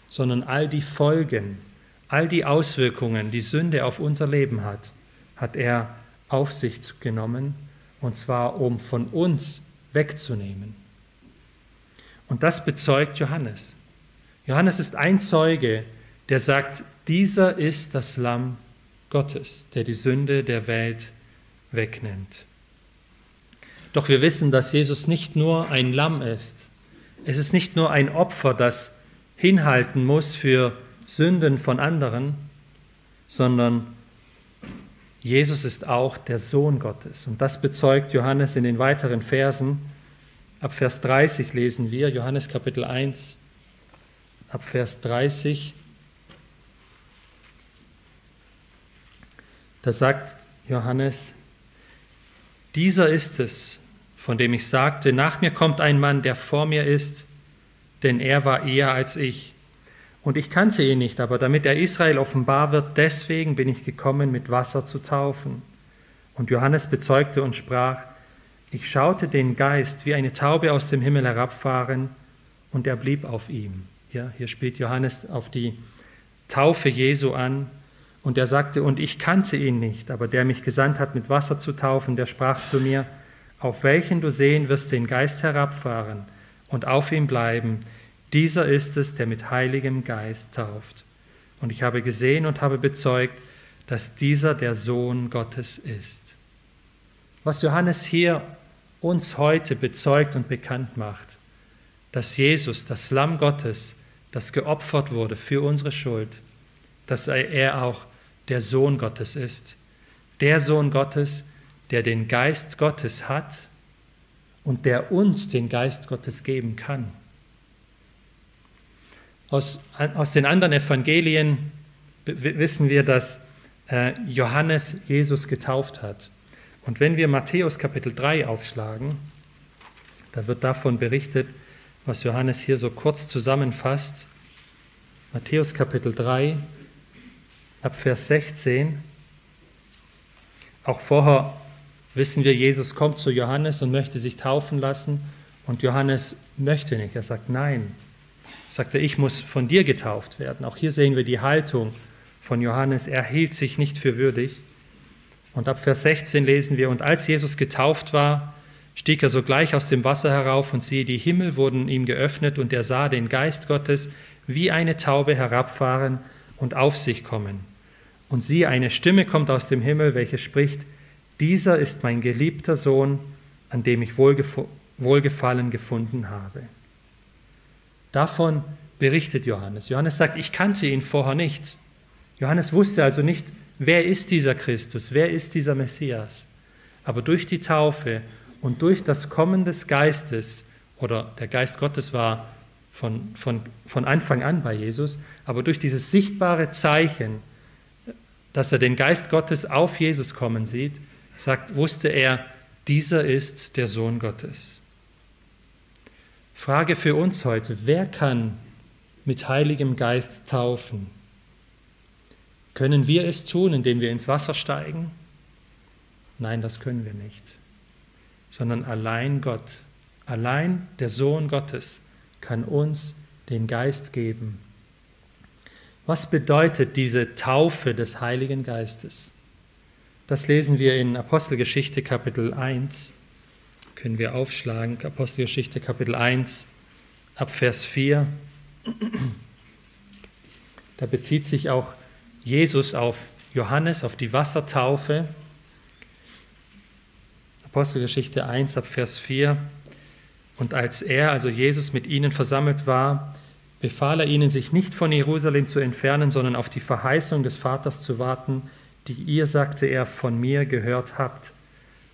Speaker 1: sondern all die Folgen, all die Auswirkungen, die Sünde auf unser Leben hat, hat er auf sich genommen, und zwar um von uns wegzunehmen. Und das bezeugt Johannes. Johannes ist ein Zeuge, der sagt, dieser ist das Lamm Gottes, der die Sünde der Welt wegnimmt. Doch wir wissen, dass Jesus nicht nur ein Lamm ist. Es ist nicht nur ein Opfer, das hinhalten muss für Sünden von anderen, sondern Jesus ist auch der Sohn Gottes. Und das bezeugt Johannes in den weiteren Versen. Ab Vers 30 lesen wir, Johannes Kapitel 1, ab Vers 30. Da sagt Johannes, dieser ist es, von dem ich sagte, nach mir kommt ein Mann, der vor mir ist, denn er war eher als ich. Und ich kannte ihn nicht, aber damit er Israel offenbar wird, deswegen bin ich gekommen, mit Wasser zu taufen. Und Johannes bezeugte und sprach, ich schaute den Geist wie eine Taube aus dem Himmel herabfahren, und er blieb auf ihm. Ja, hier spielt Johannes auf die Taufe Jesu an. Und er sagte, und ich kannte ihn nicht, aber der mich gesandt hat, mit Wasser zu taufen, der sprach zu mir, auf welchen du sehen wirst den Geist herabfahren und auf ihm bleiben, dieser ist es, der mit heiligem Geist tauft. Und ich habe gesehen und habe bezeugt, dass dieser der Sohn Gottes ist. Was Johannes hier uns heute bezeugt und bekannt macht, dass Jesus, das Lamm Gottes, das geopfert wurde für unsere Schuld, dass er auch der Sohn Gottes ist. Der Sohn Gottes, der den Geist Gottes hat und der uns den Geist Gottes geben kann. Aus, aus den anderen Evangelien wissen wir, dass äh, Johannes Jesus getauft hat. Und wenn wir Matthäus Kapitel 3 aufschlagen, da wird davon berichtet, was Johannes hier so kurz zusammenfasst. Matthäus Kapitel 3, ab Vers 16. Auch vorher wissen wir, Jesus kommt zu Johannes und möchte sich taufen lassen. Und Johannes möchte nicht. Er sagt, nein. Er sagte, ich muss von dir getauft werden. Auch hier sehen wir die Haltung von Johannes. Er hielt sich nicht für würdig. Und ab Vers 16 lesen wir, und als Jesus getauft war, stieg er sogleich aus dem Wasser herauf und siehe, die Himmel wurden ihm geöffnet und er sah den Geist Gottes wie eine Taube herabfahren und auf sich kommen. Und siehe, eine Stimme kommt aus dem Himmel, welche spricht, dieser ist mein geliebter Sohn, an dem ich Wohlgefallen gefunden habe. Davon berichtet Johannes. Johannes sagt, ich kannte ihn vorher nicht. Johannes wusste also nicht, wer ist dieser Christus, wer ist dieser Messias. Aber durch die Taufe und durch das Kommen des Geistes, oder der Geist Gottes war von, von, von Anfang an bei Jesus, aber durch dieses sichtbare Zeichen, dass er den Geist Gottes auf Jesus kommen sieht, sagt, wusste er, dieser ist der Sohn Gottes. Frage für uns heute, wer kann mit Heiligem Geist taufen? Können wir es tun, indem wir ins Wasser steigen? Nein, das können wir nicht, sondern allein Gott, allein der Sohn Gottes kann uns den Geist geben. Was bedeutet diese Taufe des Heiligen Geistes? Das lesen wir in Apostelgeschichte Kapitel 1. Können wir aufschlagen, Apostelgeschichte Kapitel 1 ab Vers 4. Da bezieht sich auch Jesus auf Johannes, auf die Wassertaufe. Apostelgeschichte 1 ab Vers 4. Und als er, also Jesus, mit ihnen versammelt war, befahl er ihnen, sich nicht von Jerusalem zu entfernen, sondern auf die Verheißung des Vaters zu warten, die ihr, sagte er, von mir gehört habt.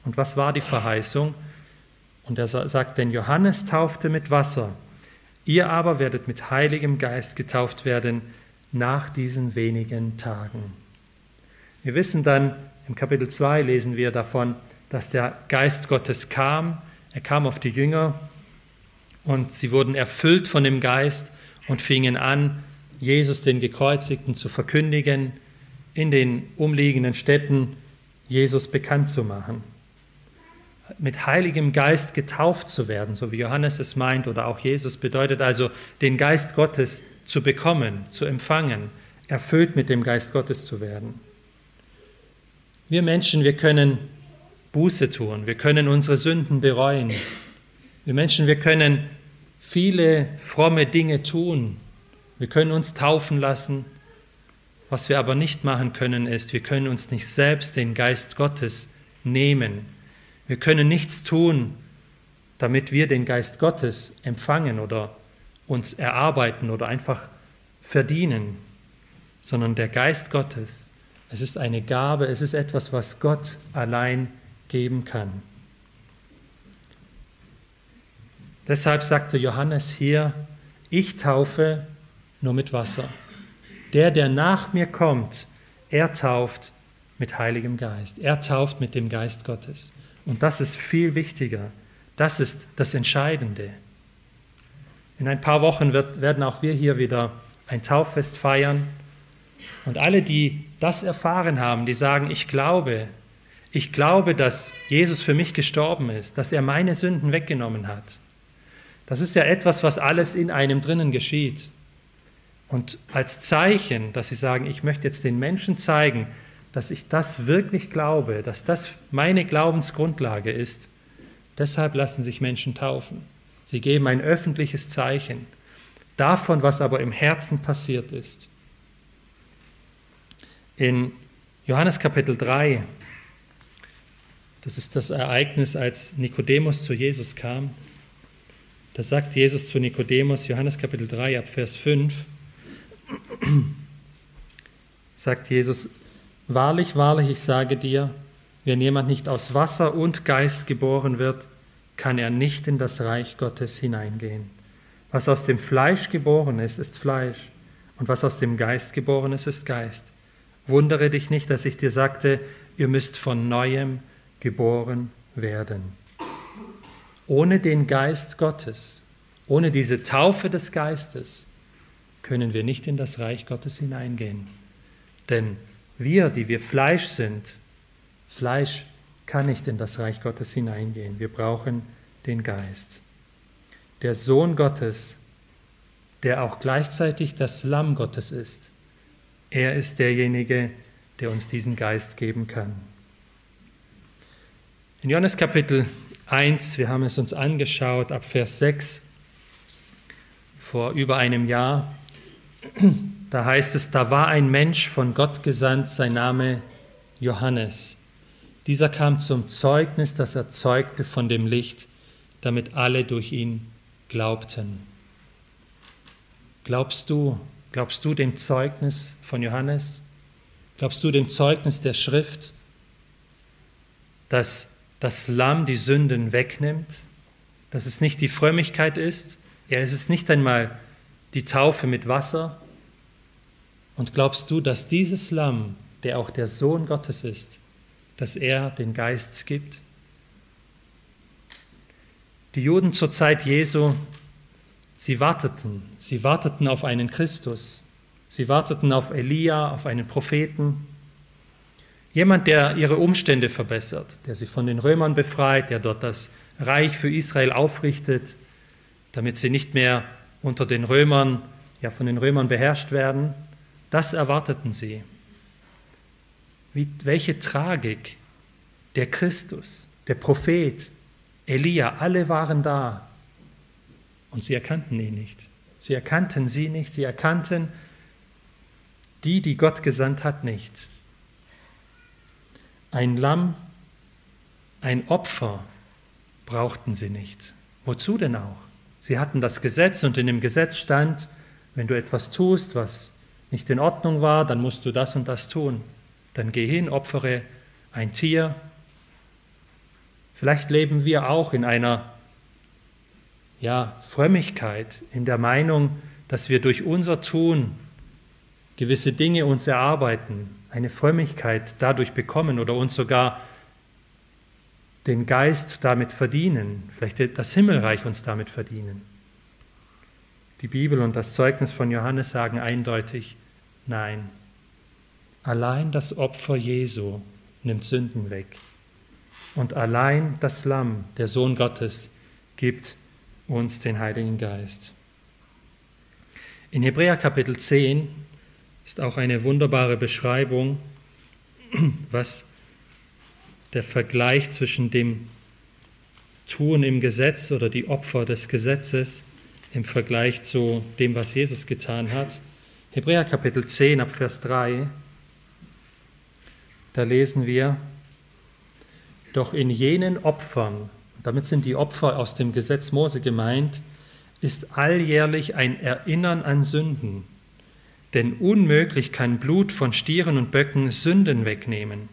Speaker 1: Und was war die Verheißung? Und er sagt, denn Johannes taufte mit Wasser, ihr aber werdet mit Heiligem Geist getauft werden nach diesen wenigen Tagen. Wir wissen dann, im Kapitel 2 lesen wir davon, dass der Geist Gottes kam, er kam auf die Jünger und sie wurden erfüllt von dem Geist und fingen an, Jesus den Gekreuzigten zu verkündigen, in den umliegenden Städten Jesus bekannt zu machen. Mit Heiligem Geist getauft zu werden, so wie Johannes es meint oder auch Jesus, bedeutet also, den Geist Gottes zu bekommen, zu empfangen, erfüllt mit dem Geist Gottes zu werden. Wir Menschen, wir können Buße tun, wir können unsere Sünden bereuen. Wir Menschen, wir können viele fromme Dinge tun. Wir können uns taufen lassen. Was wir aber nicht machen können, ist, wir können uns nicht selbst den Geist Gottes nehmen. Wir können nichts tun, damit wir den Geist Gottes empfangen oder uns erarbeiten oder einfach verdienen, sondern der Geist Gottes, es ist eine Gabe, es ist etwas, was Gott allein geben kann. Deshalb sagte Johannes hier, ich taufe nur mit Wasser. Der, der nach mir kommt, er tauft mit Heiligem Geist. Er tauft mit dem Geist Gottes. Und das ist viel wichtiger. Das ist das Entscheidende. In ein paar Wochen wird, werden auch wir hier wieder ein Tauffest feiern. Und alle, die das erfahren haben, die sagen, ich glaube, ich glaube, dass Jesus für mich gestorben ist, dass er meine Sünden weggenommen hat. Das ist ja etwas, was alles in einem drinnen geschieht. Und als Zeichen, dass sie sagen, ich möchte jetzt den Menschen zeigen, dass ich das wirklich glaube, dass das meine Glaubensgrundlage ist, deshalb lassen sich Menschen taufen. Sie geben ein öffentliches Zeichen davon, was aber im Herzen passiert ist. In Johannes Kapitel 3, das ist das Ereignis, als Nikodemus zu Jesus kam, da sagt Jesus zu Nikodemus, Johannes Kapitel 3 ab Vers 5, sagt Jesus, wahrlich, wahrlich, ich sage dir, wenn jemand nicht aus Wasser und Geist geboren wird, kann er nicht in das Reich Gottes hineingehen. Was aus dem Fleisch geboren ist, ist Fleisch, und was aus dem Geist geboren ist, ist Geist. Wundere dich nicht, dass ich dir sagte, ihr müsst von neuem geboren werden. Ohne den Geist Gottes, ohne diese Taufe des Geistes, können wir nicht in das Reich Gottes hineingehen. Denn wir, die wir Fleisch sind, Fleisch kann nicht in das Reich Gottes hineingehen. Wir brauchen den Geist. Der Sohn Gottes, der auch gleichzeitig das Lamm Gottes ist, er ist derjenige, der uns diesen Geist geben kann. In Johannes Kapitel 1, wir haben es uns angeschaut, ab Vers 6, vor über einem Jahr, da heißt es, da war ein Mensch von Gott gesandt, sein Name Johannes. Dieser kam zum Zeugnis, das er zeugte von dem Licht, damit alle durch ihn glaubten. Glaubst du, glaubst du dem Zeugnis von Johannes? Glaubst du dem Zeugnis der Schrift, dass das Lamm die Sünden wegnimmt, dass es nicht die Frömmigkeit ist, ja, es ist nicht einmal die Taufe mit Wasser? Und glaubst du, dass dieses Lamm, der auch der Sohn Gottes ist, dass er den Geist gibt? Die Juden zur Zeit Jesu, sie warteten, sie warteten auf einen Christus, sie warteten auf Elia, auf einen Propheten, jemand, der ihre Umstände verbessert, der sie von den Römern befreit, der dort das Reich für Israel aufrichtet, damit sie nicht mehr unter den Römern, ja von den Römern beherrscht werden. Das erwarteten sie. Wie, welche Tragik der Christus, der Prophet, Elia, alle waren da und sie erkannten ihn nicht. Sie erkannten sie nicht, sie erkannten die, die Gott gesandt hat, nicht. Ein Lamm, ein Opfer brauchten sie nicht. Wozu denn auch? Sie hatten das Gesetz und in dem Gesetz stand, wenn du etwas tust, was nicht in Ordnung war, dann musst du das und das tun. Dann geh hin, opfere ein Tier. Vielleicht leben wir auch in einer ja, Frömmigkeit, in der Meinung, dass wir durch unser Tun gewisse Dinge uns erarbeiten, eine Frömmigkeit dadurch bekommen oder uns sogar den Geist damit verdienen, vielleicht das Himmelreich uns damit verdienen. Die Bibel und das Zeugnis von Johannes sagen eindeutig, nein, allein das Opfer Jesu nimmt Sünden weg. Und allein das Lamm, der Sohn Gottes, gibt uns den Heiligen Geist. In Hebräer Kapitel 10 ist auch eine wunderbare Beschreibung, was der Vergleich zwischen dem Tun im Gesetz oder die Opfer des Gesetzes im Vergleich zu dem, was Jesus getan hat. Hebräer Kapitel 10 ab Vers 3, da lesen wir, doch in jenen Opfern, damit sind die Opfer aus dem Gesetz Mose gemeint, ist alljährlich ein Erinnern an Sünden. Denn unmöglich kann Blut von Stieren und Böcken Sünden wegnehmen.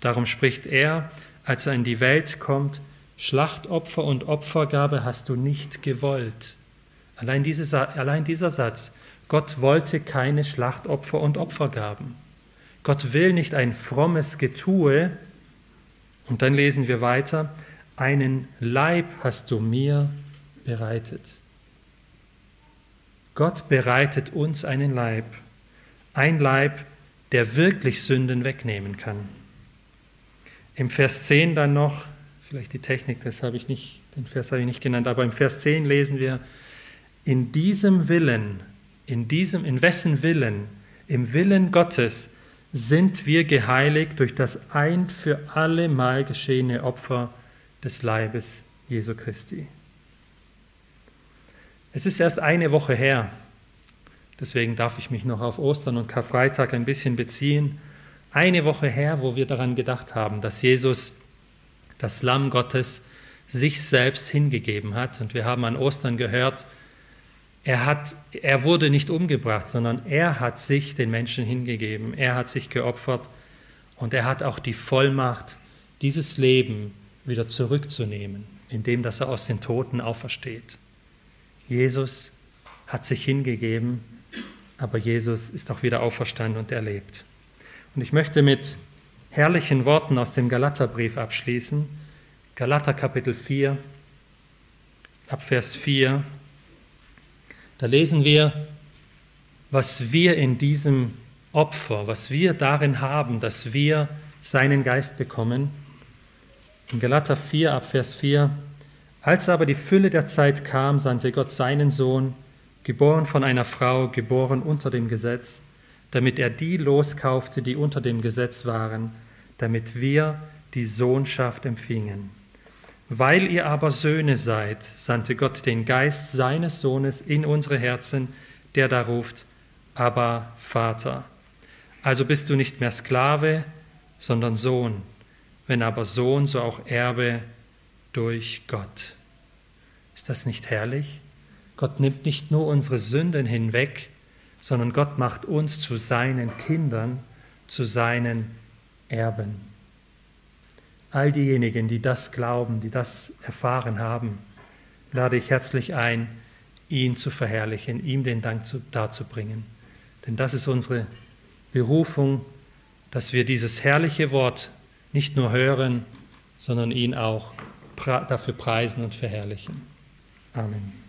Speaker 1: Darum spricht er, als er in die Welt kommt, Schlachtopfer und Opfergabe hast du nicht gewollt. Allein, diese, allein dieser Satz, Gott wollte keine Schlachtopfer und Opfergaben. Gott will nicht ein frommes Getue. Und dann lesen wir weiter, einen Leib hast du mir bereitet. Gott bereitet uns einen Leib, ein Leib, der wirklich Sünden wegnehmen kann. Im Vers 10 dann noch, vielleicht die Technik, das habe ich nicht, den Vers habe ich nicht genannt, aber im Vers 10 lesen wir, in diesem Willen, in diesem, in wessen Willen, im Willen Gottes sind wir geheiligt durch das ein für alle Mal geschehene Opfer des Leibes Jesu Christi. Es ist erst eine Woche her, deswegen darf ich mich noch auf Ostern und Karfreitag ein bisschen beziehen. Eine Woche her, wo wir daran gedacht haben, dass Jesus, das Lamm Gottes, sich selbst hingegeben hat. Und wir haben an Ostern gehört, er, hat, er wurde nicht umgebracht, sondern er hat sich den Menschen hingegeben. Er hat sich geopfert und er hat auch die Vollmacht, dieses Leben wieder zurückzunehmen, indem dass er aus den Toten aufersteht. Jesus hat sich hingegeben, aber Jesus ist auch wieder auferstanden und erlebt. Und ich möchte mit herrlichen Worten aus dem Galaterbrief abschließen. Galater Kapitel 4, ab Vers 4. Da lesen wir, was wir in diesem Opfer, was wir darin haben, dass wir seinen Geist bekommen. In Galater 4 ab Vers 4. Als aber die Fülle der Zeit kam, sandte Gott seinen Sohn, geboren von einer Frau, geboren unter dem Gesetz, damit er die loskaufte, die unter dem Gesetz waren, damit wir die Sohnschaft empfingen. Weil ihr aber Söhne seid, sandte Gott den Geist seines Sohnes in unsere Herzen, der da ruft, aber Vater. Also bist du nicht mehr Sklave, sondern Sohn. Wenn aber Sohn, so auch Erbe durch Gott. Ist das nicht herrlich? Gott nimmt nicht nur unsere Sünden hinweg, sondern Gott macht uns zu seinen Kindern, zu seinen Erben. All diejenigen, die das glauben, die das erfahren haben, lade ich herzlich ein, ihn zu verherrlichen, ihm den Dank darzubringen. Denn das ist unsere Berufung, dass wir dieses herrliche Wort nicht nur hören, sondern ihn auch dafür preisen und verherrlichen. Amen.